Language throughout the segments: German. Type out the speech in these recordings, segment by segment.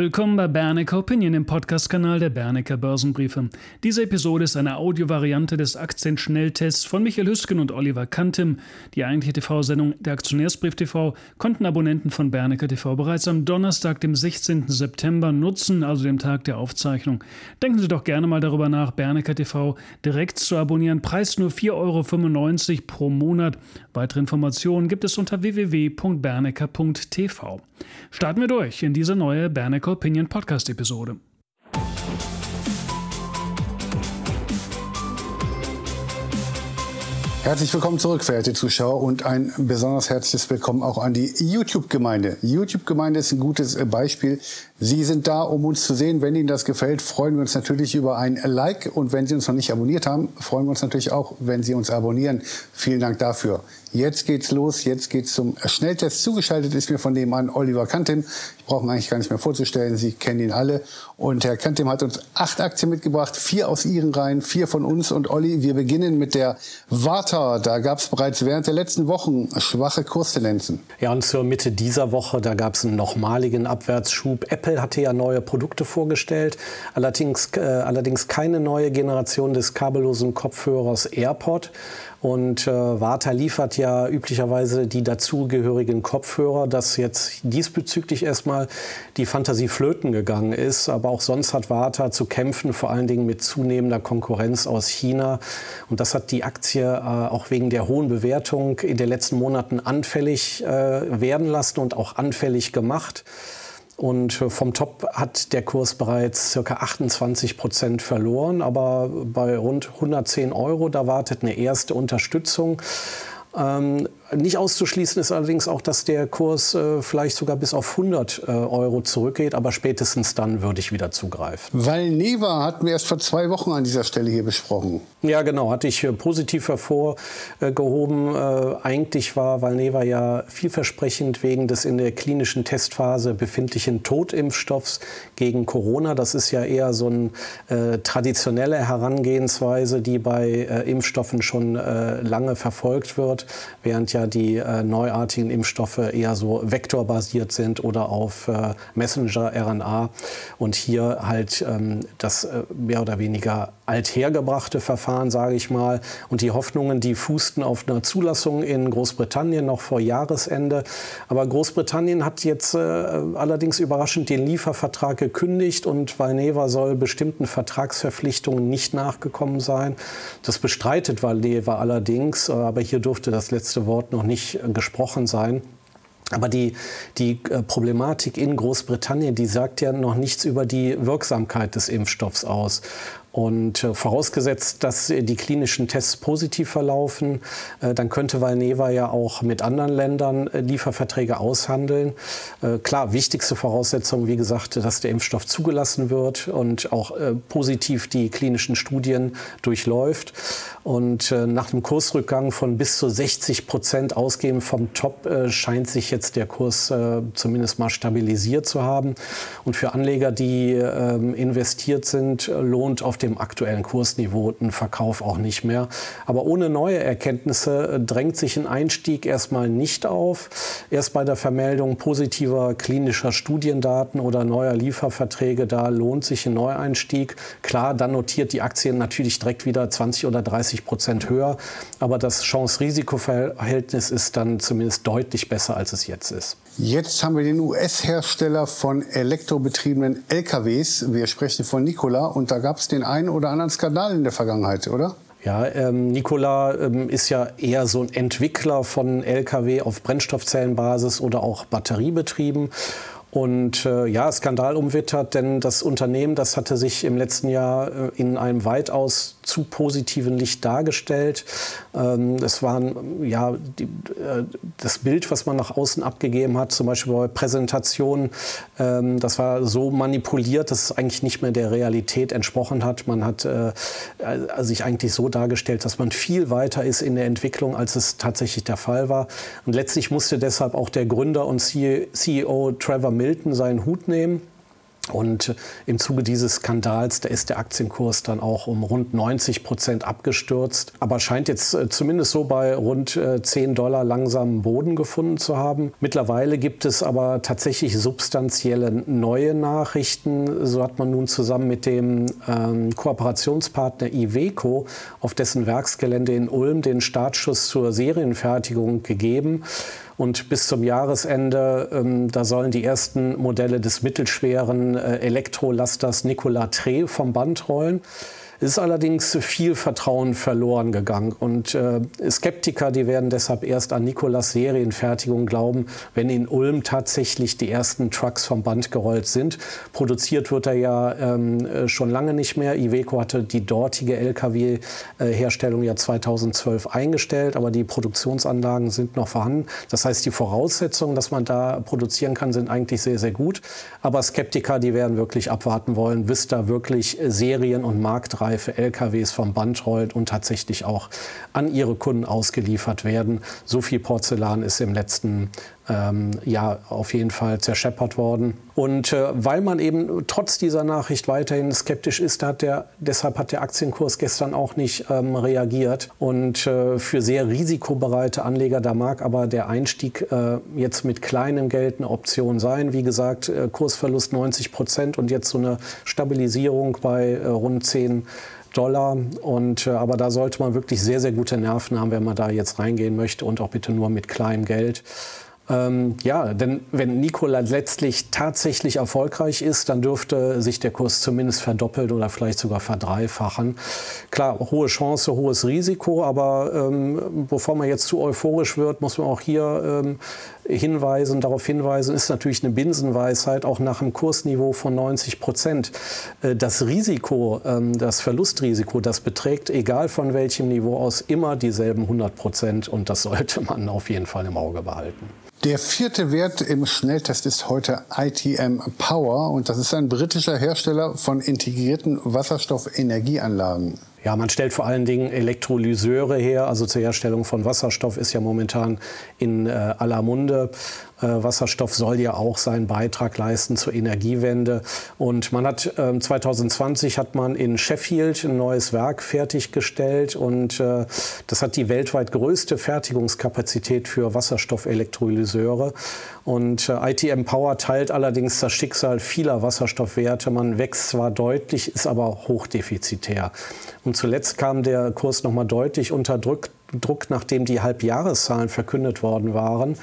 Willkommen bei Bernecker Opinion, dem Podcast-Kanal der Bernecker Börsenbriefe. Diese Episode ist eine Audiovariante des Aktienschnelltests von Michael Hüsken und Oliver Kantim. Die eigentliche TV-Sendung der Aktionärsbrief TV konnten Abonnenten von Bernecker TV bereits am Donnerstag, dem 16. September nutzen, also dem Tag der Aufzeichnung. Denken Sie doch gerne mal darüber nach, Bernecker TV direkt zu abonnieren. Preis nur 4,95 Euro pro Monat. Weitere Informationen gibt es unter www.bernecker.tv. Starten wir durch in diese neue Bernecker Opinion Podcast Episode. Herzlich willkommen zurück, verehrte Zuschauer, und ein besonders herzliches Willkommen auch an die YouTube-Gemeinde. YouTube-Gemeinde ist ein gutes Beispiel. Sie sind da, um uns zu sehen. Wenn Ihnen das gefällt, freuen wir uns natürlich über ein Like. Und wenn Sie uns noch nicht abonniert haben, freuen wir uns natürlich auch, wenn Sie uns abonnieren. Vielen Dank dafür. Jetzt geht's los. Jetzt geht's zum Schnelltest. Zugeschaltet ist mir von nebenan Oliver Kantim. Ich brauche ihn eigentlich gar nicht mehr vorzustellen. Sie kennen ihn alle. Und Herr Kantim hat uns acht Aktien mitgebracht. Vier aus Ihren Reihen, vier von uns. Und Olli, wir beginnen mit der Warta. Da gab es bereits während der letzten Wochen schwache Kurstendenzen. Ja, und zur Mitte dieser Woche, da gab es einen nochmaligen Abwärtsschub. Apple hatte ja neue Produkte vorgestellt. Allerdings, äh, allerdings keine neue Generation des kabellosen Kopfhörers AirPod. Und äh, Warta liefert ja üblicherweise die dazugehörigen Kopfhörer, dass jetzt diesbezüglich erstmal die Fantasie flöten gegangen ist. Aber auch sonst hat Warta zu kämpfen, vor allen Dingen mit zunehmender Konkurrenz aus China. Und das hat die Aktie äh, auch wegen der hohen Bewertung in den letzten Monaten anfällig äh, werden lassen und auch anfällig gemacht. Und äh, vom Top hat der Kurs bereits ca. 28 Prozent verloren, aber bei rund 110 Euro, da wartet eine erste Unterstützung. Ähm, nicht auszuschließen ist allerdings auch, dass der Kurs äh, vielleicht sogar bis auf 100 äh, Euro zurückgeht, aber spätestens dann würde ich wieder zugreifen. Valneva hatten wir erst vor zwei Wochen an dieser Stelle hier besprochen. Ja, genau, hatte ich äh, positiv hervorgehoben. Äh, eigentlich war Valneva ja vielversprechend wegen des in der klinischen Testphase befindlichen Totimpfstoffs gegen Corona. Das ist ja eher so eine äh, traditionelle Herangehensweise, die bei Impfstoffen schon lange verfolgt wird, während ja ja die äh, neuartigen Impfstoffe eher so vektorbasiert sind oder auf äh, Messenger-RNA und hier halt ähm, das äh, mehr oder weniger althergebrachte Verfahren, sage ich mal. Und die Hoffnungen, die fußten auf einer Zulassung in Großbritannien noch vor Jahresende. Aber Großbritannien hat jetzt äh, allerdings überraschend den Liefervertrag gekündigt und Valneva soll bestimmten Vertragsverpflichtungen nicht nachgekommen sein. Das bestreitet Valneva allerdings, äh, aber hier durfte das letzte Wort noch nicht äh, gesprochen sein. Aber die, die äh, Problematik in Großbritannien, die sagt ja noch nichts über die Wirksamkeit des Impfstoffs aus. Und äh, vorausgesetzt, dass die klinischen Tests positiv verlaufen, äh, dann könnte Valneva ja auch mit anderen Ländern äh, Lieferverträge aushandeln. Äh, klar, wichtigste Voraussetzung, wie gesagt, dass der Impfstoff zugelassen wird und auch äh, positiv die klinischen Studien durchläuft. Und äh, nach dem Kursrückgang von bis zu 60 Prozent ausgehend vom Top scheint sich jetzt der Kurs zumindest mal stabilisiert zu haben. Und für Anleger, die ähm, investiert sind, lohnt auf dem aktuellen Kursniveau ein Verkauf auch nicht mehr. Aber ohne neue Erkenntnisse äh, drängt sich ein Einstieg erstmal nicht auf. Erst bei der Vermeldung positiver klinischer Studiendaten oder neuer Lieferverträge, da lohnt sich ein Neueinstieg. Klar, dann notiert die Aktie natürlich direkt wieder 20 oder 30 Prozent höher. Aber das Chance-Risiko-Verhältnis ist dann zumindest deutlich besser, als es jetzt ist. Jetzt haben wir den US-Hersteller von elektrobetriebenen LKWs. Wir sprechen von Nikola und da gab es den einen oder anderen Skandal in der Vergangenheit, oder? Ja, ähm, Nikola ähm, ist ja eher so ein Entwickler von Lkw auf Brennstoffzellenbasis oder auch batteriebetrieben. Und äh, ja, Skandal umwittert, denn das Unternehmen, das hatte sich im letzten Jahr äh, in einem weitaus zu positiven Licht dargestellt. Ähm, es waren ja die, äh, das Bild, was man nach außen abgegeben hat, zum Beispiel bei Präsentationen, ähm, das war so manipuliert, dass es eigentlich nicht mehr der Realität entsprochen hat. Man hat äh, äh sich eigentlich so dargestellt, dass man viel weiter ist in der Entwicklung, als es tatsächlich der Fall war. Und letztlich musste deshalb auch der Gründer und CEO Trevor Milton seinen Hut nehmen. Und im Zuge dieses Skandals, da ist der Aktienkurs dann auch um rund 90 Prozent abgestürzt, aber scheint jetzt äh, zumindest so bei rund 10 äh, Dollar langsam Boden gefunden zu haben. Mittlerweile gibt es aber tatsächlich substanzielle neue Nachrichten. So hat man nun zusammen mit dem ähm, Kooperationspartner Iveco auf dessen Werksgelände in Ulm den Startschuss zur Serienfertigung gegeben. Und bis zum Jahresende, ähm, da sollen die ersten Modelle des mittelschweren äh, Elektrolasters Nikola Tre vom Band rollen. Es ist allerdings viel Vertrauen verloren gegangen. Und äh, Skeptiker, die werden deshalb erst an Nikolas Serienfertigung glauben, wenn in Ulm tatsächlich die ersten Trucks vom Band gerollt sind. Produziert wird er ja ähm, äh, schon lange nicht mehr. Iveco hatte die dortige Lkw-Herstellung ja 2012 eingestellt, aber die Produktionsanlagen sind noch vorhanden. Das heißt, die Voraussetzungen, dass man da produzieren kann, sind eigentlich sehr, sehr gut. Aber Skeptiker, die werden wirklich abwarten wollen, bis da wirklich Serien- und Marktreife reife LKWs vom Band rollt und tatsächlich auch an ihre Kunden ausgeliefert werden. So viel Porzellan ist im letzten ähm, ja auf jeden Fall zerscheppert worden. Und äh, weil man eben trotz dieser Nachricht weiterhin skeptisch ist, hat der, deshalb hat der Aktienkurs gestern auch nicht ähm, reagiert. Und äh, für sehr risikobereite Anleger, da mag aber der Einstieg äh, jetzt mit kleinem Geld eine Option sein. Wie gesagt, äh, Kursverlust 90 Prozent und jetzt so eine Stabilisierung bei äh, rund 10 Dollar. Und, äh, aber da sollte man wirklich sehr, sehr gute Nerven haben, wenn man da jetzt reingehen möchte und auch bitte nur mit kleinem Geld. Ähm, ja, denn wenn Nikola letztlich tatsächlich erfolgreich ist, dann dürfte sich der Kurs zumindest verdoppelt oder vielleicht sogar verdreifachen. Klar, hohe Chance, hohes Risiko, aber ähm, bevor man jetzt zu euphorisch wird, muss man auch hier ähm, hinweisen, darauf hinweisen, ist natürlich eine Binsenweisheit, auch nach einem Kursniveau von 90 Prozent. Äh, das Risiko, ähm, das Verlustrisiko, das beträgt, egal von welchem Niveau aus, immer dieselben 100 Prozent und das sollte man auf jeden Fall im Auge behalten. Der vierte Wert im Schnelltest ist heute ITM Power und das ist ein britischer Hersteller von integrierten Wasserstoffenergieanlagen. Ja, man stellt vor allen Dingen Elektrolyseure her, also zur Herstellung von Wasserstoff ist ja momentan in äh, aller Munde. Äh, Wasserstoff soll ja auch seinen Beitrag leisten zur Energiewende. Und man hat äh, 2020 hat man in Sheffield ein neues Werk fertiggestellt und äh, das hat die weltweit größte Fertigungskapazität für Wasserstoffelektrolyseure. Und äh, ITM Power teilt allerdings das Schicksal vieler Wasserstoffwerte. Man wächst zwar deutlich, ist aber hochdefizitär. Und zuletzt kam der Kurs noch mal deutlich unter Druck nachdem die Halbjahreszahlen verkündet worden waren.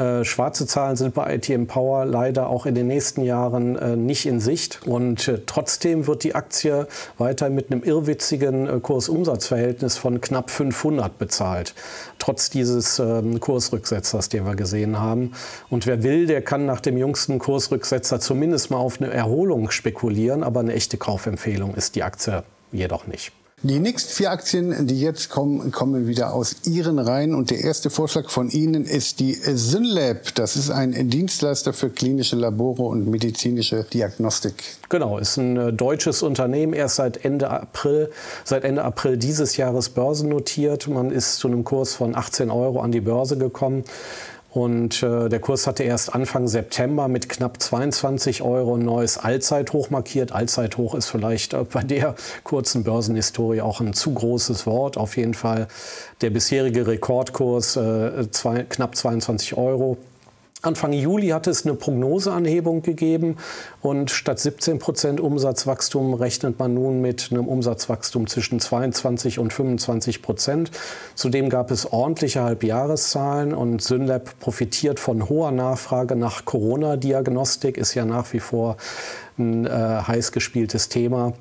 Äh, schwarze Zahlen sind bei ITM Power leider auch in den nächsten Jahren äh, nicht in Sicht. Und äh, trotzdem wird die Aktie weiter mit einem irrwitzigen äh, Kursumsatzverhältnis von knapp 500 bezahlt. Trotz dieses ähm, Kursrücksetzers, den wir gesehen haben. Und wer will, der kann nach dem jüngsten Kursrücksetzer zumindest mal auf eine Erholung spekulieren. Aber eine echte Kaufempfehlung ist die Aktie jedoch nicht. Die nächsten vier Aktien, die jetzt kommen, kommen wieder aus Ihren Reihen. Und der erste Vorschlag von Ihnen ist die Synlab. Das ist ein Dienstleister für klinische Labore und medizinische Diagnostik. Genau, ist ein äh, deutsches Unternehmen, erst seit Ende April, seit Ende April dieses Jahres börsennotiert. Man ist zu einem Kurs von 18 Euro an die Börse gekommen. Und äh, der Kurs hatte erst Anfang September mit knapp 22 Euro ein neues Allzeithoch markiert. Allzeithoch ist vielleicht äh, bei der kurzen Börsenhistorie auch ein zu großes Wort. Auf jeden Fall der bisherige Rekordkurs äh, zwei, knapp 22 Euro. Anfang Juli hat es eine Prognoseanhebung gegeben und statt 17 Prozent Umsatzwachstum rechnet man nun mit einem Umsatzwachstum zwischen 22 und 25 Prozent. Zudem gab es ordentliche Halbjahreszahlen und Synlab profitiert von hoher Nachfrage nach Corona-Diagnostik, ist ja nach wie vor ein äh, heiß gespieltes Thema.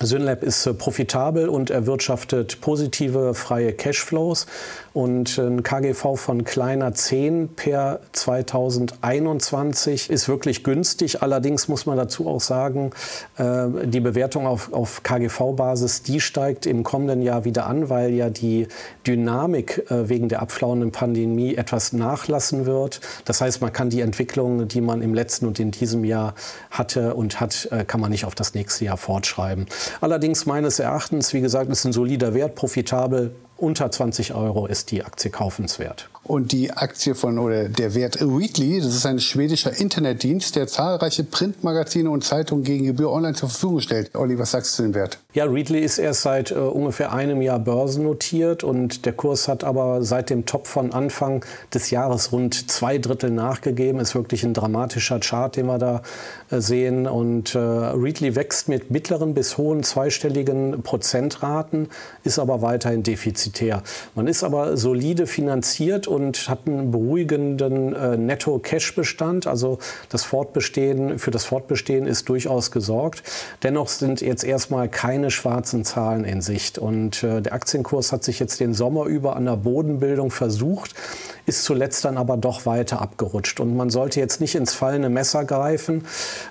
Synlab ist äh, profitabel und erwirtschaftet positive freie Cashflows und ein KGV von kleiner 10 per 2021 ist wirklich günstig. Allerdings muss man dazu auch sagen, äh, die Bewertung auf, KGV-Basis, die steigt im kommenden Jahr wieder an, weil ja die Dynamik äh, wegen der abflauenden Pandemie etwas nachlassen wird. Das heißt, man kann die Entwicklung, die man im letzten und in diesem Jahr hatte und hat, kann man nicht auf das nächste Jahr fortschreiben. Allerdings meines Erachtens, wie gesagt, ist ein solider Wert, profitabel unter 20 Euro ist die Aktie kaufenswert. Und die Aktie von oder der Wert Weekly, das ist ein schwedischer Internetdienst, der zahlreiche Printmagazine und Zeitungen gegen Gebühr online zur Verfügung stellt. Olli, was sagst du zu dem Wert? Ja, Readly ist erst seit äh, ungefähr einem Jahr börsennotiert und der Kurs hat aber seit dem Top von Anfang des Jahres rund zwei Drittel nachgegeben. Ist wirklich ein dramatischer Chart, den wir da äh, sehen. Und äh, Readly wächst mit mittleren bis hohen zweistelligen Prozentraten, ist aber weiterhin defizitär. Man ist aber solide finanziert und hat einen beruhigenden äh, Netto-Cash-Bestand. Also das Fortbestehen, für das Fortbestehen ist durchaus gesorgt. Dennoch sind jetzt erstmal keine schwarzen Zahlen in Sicht. Und äh, der Aktienkurs hat sich jetzt den Sommer über an der Bodenbildung versucht ist zuletzt dann aber doch weiter abgerutscht. Und man sollte jetzt nicht ins fallende Messer greifen.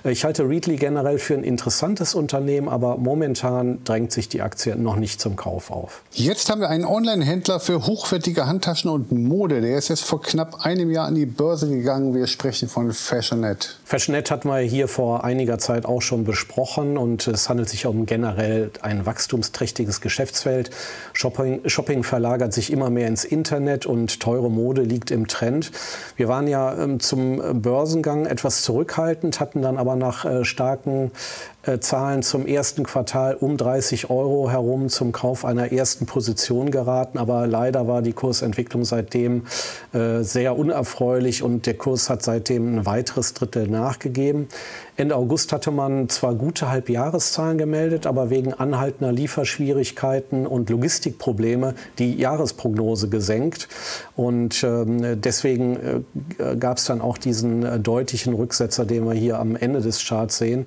Ich halte Readly generell für ein interessantes Unternehmen, aber momentan drängt sich die Aktie noch nicht zum Kauf auf. Jetzt haben wir einen Online-Händler für hochwertige Handtaschen und Mode. Der ist jetzt vor knapp einem Jahr an die Börse gegangen. Wir sprechen von Fashionet. Fashionet hatten wir hier vor einiger Zeit auch schon besprochen und es handelt sich um generell ein wachstumsträchtiges Geschäftsfeld. Shopping, Shopping verlagert sich immer mehr ins Internet und teure Mode liegt im Trend. Wir waren ja ähm, zum Börsengang etwas zurückhaltend, hatten dann aber nach äh, starken äh, Zahlen zum ersten Quartal um 30 Euro herum zum Kauf einer ersten Position geraten. Aber leider war die Kursentwicklung seitdem äh, sehr unerfreulich und der Kurs hat seitdem ein weiteres Drittel nachgegeben. Ende August hatte man zwar gute Halbjahreszahlen gemeldet, aber wegen anhaltender Lieferschwierigkeiten und Logistikprobleme die Jahresprognose gesenkt. Und ähm, deswegen äh, gab es dann auch diesen äh, deutlichen Rücksetzer, den wir hier am Ende des Charts sehen.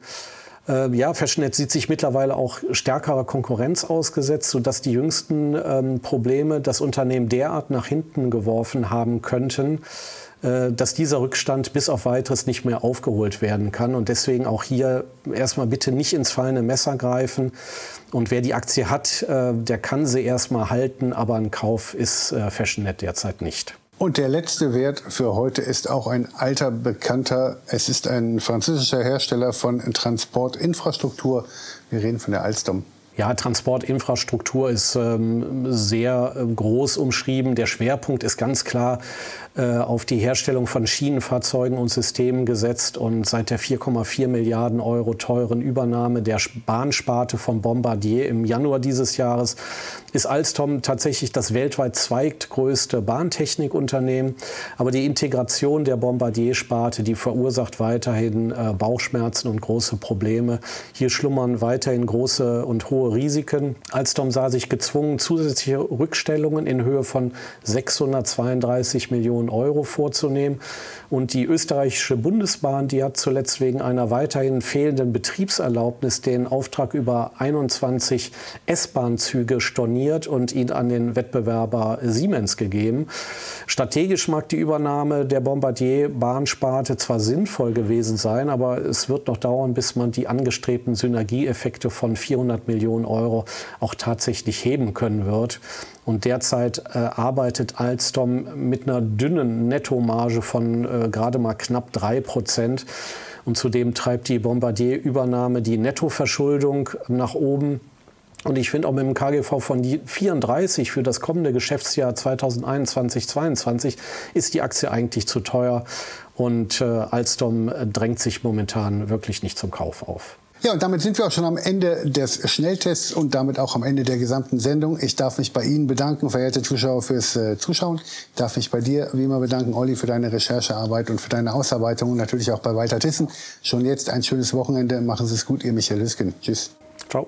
Äh, ja, Fashionet sieht sich mittlerweile auch stärkerer Konkurrenz ausgesetzt, sodass die jüngsten ähm, Probleme das Unternehmen derart nach hinten geworfen haben könnten, äh, dass dieser Rückstand bis auf weiteres nicht mehr aufgeholt werden kann. Und deswegen auch hier erstmal bitte nicht ins fallende Messer greifen. Und wer die Aktie hat, äh, der kann sie erstmal halten, aber ein Kauf ist äh, Fashionet derzeit nicht. Und der letzte Wert für heute ist auch ein alter Bekannter. Es ist ein französischer Hersteller von Transportinfrastruktur. Wir reden von der Alstom. Ja, Transportinfrastruktur ist ähm, sehr äh, groß umschrieben. Der Schwerpunkt ist ganz klar äh, auf die Herstellung von Schienenfahrzeugen und Systemen gesetzt und seit der 4,4 Milliarden Euro teuren Übernahme der Bahnsparte von Bombardier im Januar dieses Jahres ist Alstom tatsächlich das weltweit zweitgrößte Bahntechnikunternehmen. Aber die Integration der Bombardier-Sparte, die verursacht weiterhin äh, Bauchschmerzen und große Probleme. Hier schlummern weiterhin große und hohe Risiken. Alstom sah sich gezwungen, zusätzliche Rückstellungen in Höhe von 632 Millionen Millionen Euro vorzunehmen. Und die österreichische Bundesbahn, die hat zuletzt wegen einer weiterhin fehlenden Betriebserlaubnis den Auftrag über 21 S-Bahn-Züge storniert und ihn an den Wettbewerber Siemens gegeben. Strategisch mag die Übernahme der Bombardier-Bahnsparte zwar sinnvoll gewesen sein, aber es wird noch dauern, bis man die angestrebten Synergieeffekte von 400 Millionen Euro auch tatsächlich heben können wird. Und derzeit äh, arbeitet Alstom mit einer dünnen Nettomarge von äh, gerade mal knapp drei Prozent. Und zudem treibt die Bombardier-Übernahme die Nettoverschuldung nach oben. Und ich finde auch mit dem KGV von 34 für das kommende Geschäftsjahr 2021-22 ist die Aktie eigentlich zu teuer. Und äh, Alstom drängt sich momentan wirklich nicht zum Kauf auf. Ja, und damit sind wir auch schon am Ende des Schnelltests und damit auch am Ende der gesamten Sendung. Ich darf mich bei Ihnen bedanken, verehrte Zuschauer, fürs äh, Zuschauen. Ich darf mich bei dir wie immer bedanken, Olli, für deine Recherchearbeit und für deine Ausarbeitung und natürlich auch bei Walter Tissen. Schon jetzt ein schönes Wochenende. Machen Sie es gut, ihr Michael Hüsken. Tschüss. Ciao.